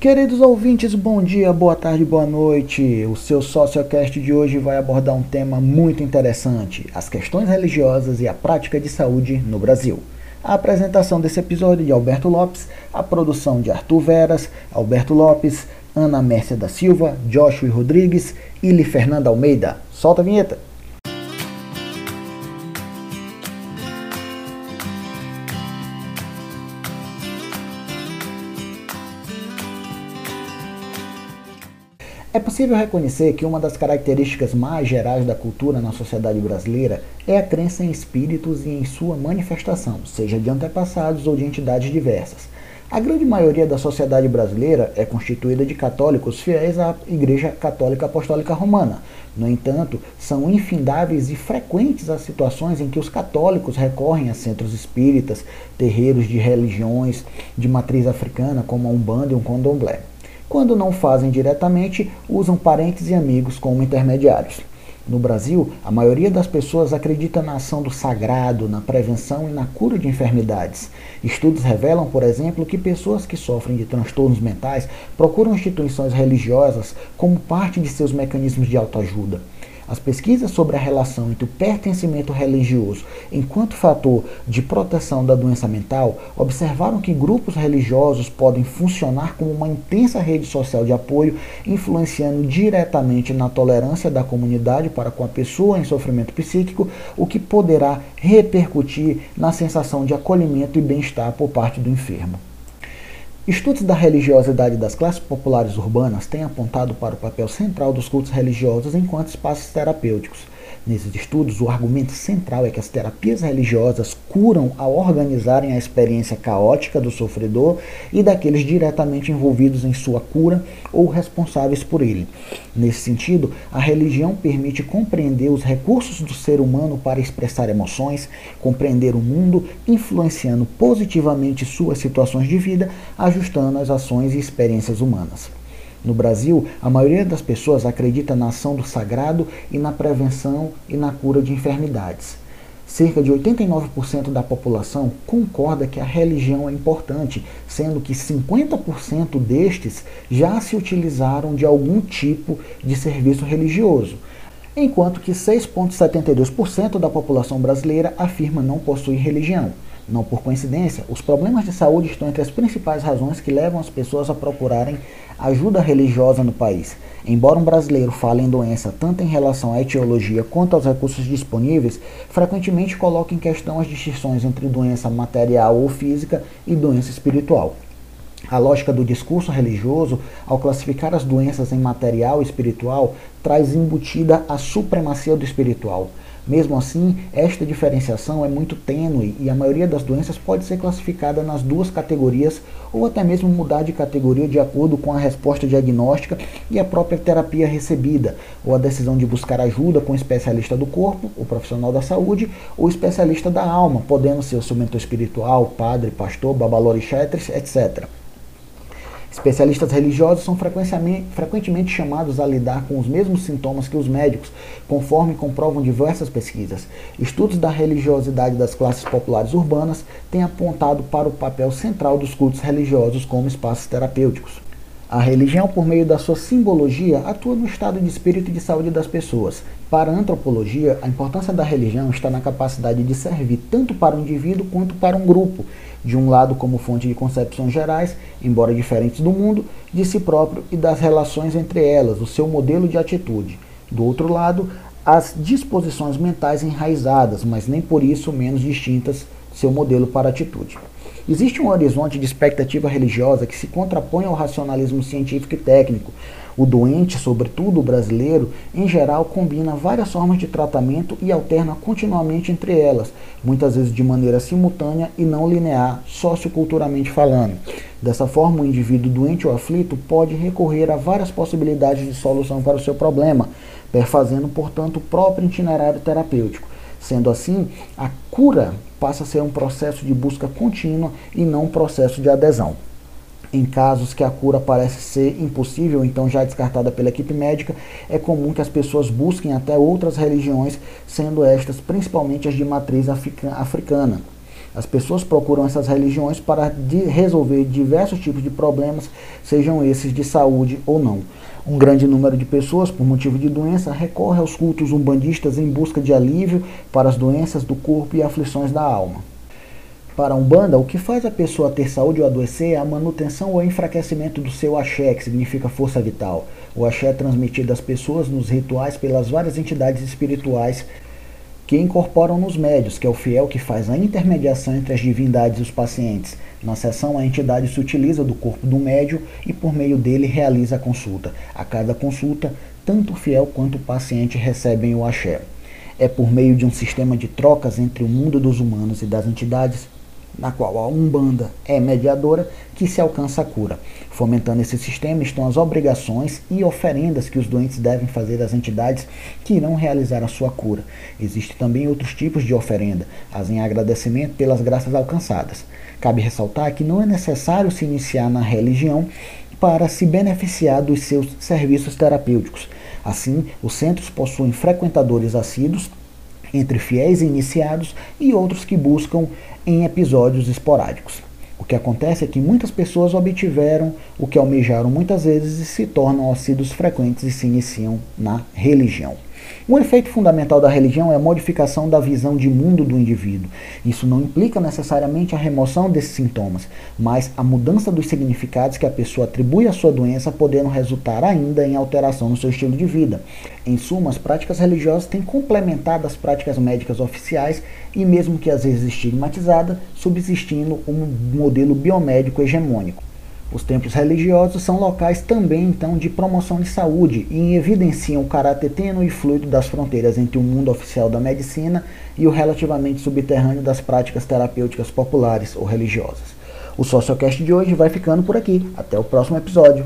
Queridos ouvintes, bom dia, boa tarde, boa noite. O seu Sociocast de hoje vai abordar um tema muito interessante: as questões religiosas e a prática de saúde no Brasil. A apresentação desse episódio de Alberto Lopes, a produção de Arthur Veras, Alberto Lopes, Ana Mércia da Silva, Joshua Rodrigues e Li Fernanda Almeida. Solta a vinheta! É possível reconhecer que uma das características mais gerais da cultura na sociedade brasileira é a crença em espíritos e em sua manifestação, seja de antepassados ou de entidades diversas. A grande maioria da sociedade brasileira é constituída de católicos fiéis à Igreja Católica Apostólica Romana. No entanto, são infindáveis e frequentes as situações em que os católicos recorrem a centros espíritas, terreiros de religiões de matriz africana, como a Umbanda e o Candomblé. Quando não fazem diretamente, usam parentes e amigos como intermediários. No Brasil, a maioria das pessoas acredita na ação do sagrado, na prevenção e na cura de enfermidades. Estudos revelam, por exemplo, que pessoas que sofrem de transtornos mentais procuram instituições religiosas como parte de seus mecanismos de autoajuda. As pesquisas sobre a relação entre o pertencimento religioso enquanto fator de proteção da doença mental observaram que grupos religiosos podem funcionar como uma intensa rede social de apoio, influenciando diretamente na tolerância da comunidade para com a pessoa em sofrimento psíquico, o que poderá repercutir na sensação de acolhimento e bem-estar por parte do enfermo. Estudos da religiosidade das classes populares urbanas têm apontado para o papel central dos cultos religiosos enquanto espaços terapêuticos. Nesses estudos, o argumento central é que as terapias religiosas curam ao organizarem a experiência caótica do sofredor e daqueles diretamente envolvidos em sua cura ou responsáveis por ele. Nesse sentido, a religião permite compreender os recursos do ser humano para expressar emoções, compreender o mundo, influenciando positivamente suas situações de vida, ajustando as ações e experiências humanas. No Brasil, a maioria das pessoas acredita na ação do sagrado e na prevenção e na cura de enfermidades. Cerca de 89% da população concorda que a religião é importante, sendo que 50% destes já se utilizaram de algum tipo de serviço religioso, enquanto que 6,72% da população brasileira afirma não possuir religião. Não por coincidência, os problemas de saúde estão entre as principais razões que levam as pessoas a procurarem ajuda religiosa no país. Embora um brasileiro fale em doença tanto em relação à etiologia quanto aos recursos disponíveis, frequentemente coloca em questão as distinções entre doença material ou física e doença espiritual. A lógica do discurso religioso, ao classificar as doenças em material e espiritual, traz embutida a supremacia do espiritual. Mesmo assim, esta diferenciação é muito tênue e a maioria das doenças pode ser classificada nas duas categorias ou até mesmo mudar de categoria de acordo com a resposta diagnóstica e a própria terapia recebida, ou a decisão de buscar ajuda com o especialista do corpo, o profissional da saúde, ou especialista da alma, podendo ser o seu mentor espiritual, padre, pastor, babalorixá, etc. Especialistas religiosos são frequentemente chamados a lidar com os mesmos sintomas que os médicos, conforme comprovam diversas pesquisas. Estudos da religiosidade das classes populares urbanas têm apontado para o papel central dos cultos religiosos como espaços terapêuticos. A religião, por meio da sua simbologia, atua no estado de espírito e de saúde das pessoas. Para a antropologia, a importância da religião está na capacidade de servir tanto para o indivíduo quanto para um grupo, de um lado como fonte de concepções gerais, embora diferentes do mundo, de si próprio e das relações entre elas, o seu modelo de atitude. Do outro lado, as disposições mentais enraizadas, mas nem por isso menos distintas, seu modelo para atitude. Existe um horizonte de expectativa religiosa que se contrapõe ao racionalismo científico e técnico. O doente, sobretudo o brasileiro, em geral combina várias formas de tratamento e alterna continuamente entre elas, muitas vezes de maneira simultânea e não linear, socioculturalmente falando. Dessa forma, o indivíduo doente ou aflito pode recorrer a várias possibilidades de solução para o seu problema, perfazendo, portanto, o próprio itinerário terapêutico. Sendo assim, a cura passa a ser um processo de busca contínua e não um processo de adesão. Em casos que a cura parece ser impossível, então já descartada pela equipe médica, é comum que as pessoas busquem até outras religiões, sendo estas principalmente as de matriz africana. As pessoas procuram essas religiões para resolver diversos tipos de problemas, sejam esses de saúde ou não. Um grande número de pessoas, por motivo de doença, recorre aos cultos umbandistas em busca de alívio para as doenças do corpo e aflições da alma. Para a Umbanda, o que faz a pessoa ter saúde ou adoecer é a manutenção ou enfraquecimento do seu axé, que significa força vital. O axé é transmitido às pessoas nos rituais pelas várias entidades espirituais que incorporam nos médios, que é o fiel que faz a intermediação entre as divindades e os pacientes. Na sessão, a entidade se utiliza do corpo do médio e, por meio dele, realiza a consulta. A cada consulta, tanto o fiel quanto o paciente recebem o axé. É por meio de um sistema de trocas entre o mundo dos humanos e das entidades na qual a Umbanda é mediadora, que se alcança a cura. Fomentando esse sistema estão as obrigações e oferendas que os doentes devem fazer às entidades que irão realizar a sua cura. Existem também outros tipos de oferenda, as em agradecimento pelas graças alcançadas. Cabe ressaltar que não é necessário se iniciar na religião para se beneficiar dos seus serviços terapêuticos. Assim, os centros possuem frequentadores assíduos entre fiéis iniciados e outros que buscam em episódios esporádicos. O que acontece é que muitas pessoas obtiveram o que almejaram muitas vezes e se tornam assíduos frequentes e se iniciam na religião. Um efeito fundamental da religião é a modificação da visão de mundo do indivíduo. Isso não implica necessariamente a remoção desses sintomas, mas a mudança dos significados que a pessoa atribui à sua doença, podendo resultar ainda em alteração no seu estilo de vida. Em suma, as práticas religiosas têm complementado as práticas médicas oficiais e, mesmo que às vezes estigmatizada, subsistindo um modelo biomédico hegemônico. Os templos religiosos são locais também então de promoção de saúde e evidenciam o caráter tênue e fluido das fronteiras entre o mundo oficial da medicina e o relativamente subterrâneo das práticas terapêuticas populares ou religiosas. O Sociocast de hoje vai ficando por aqui. Até o próximo episódio.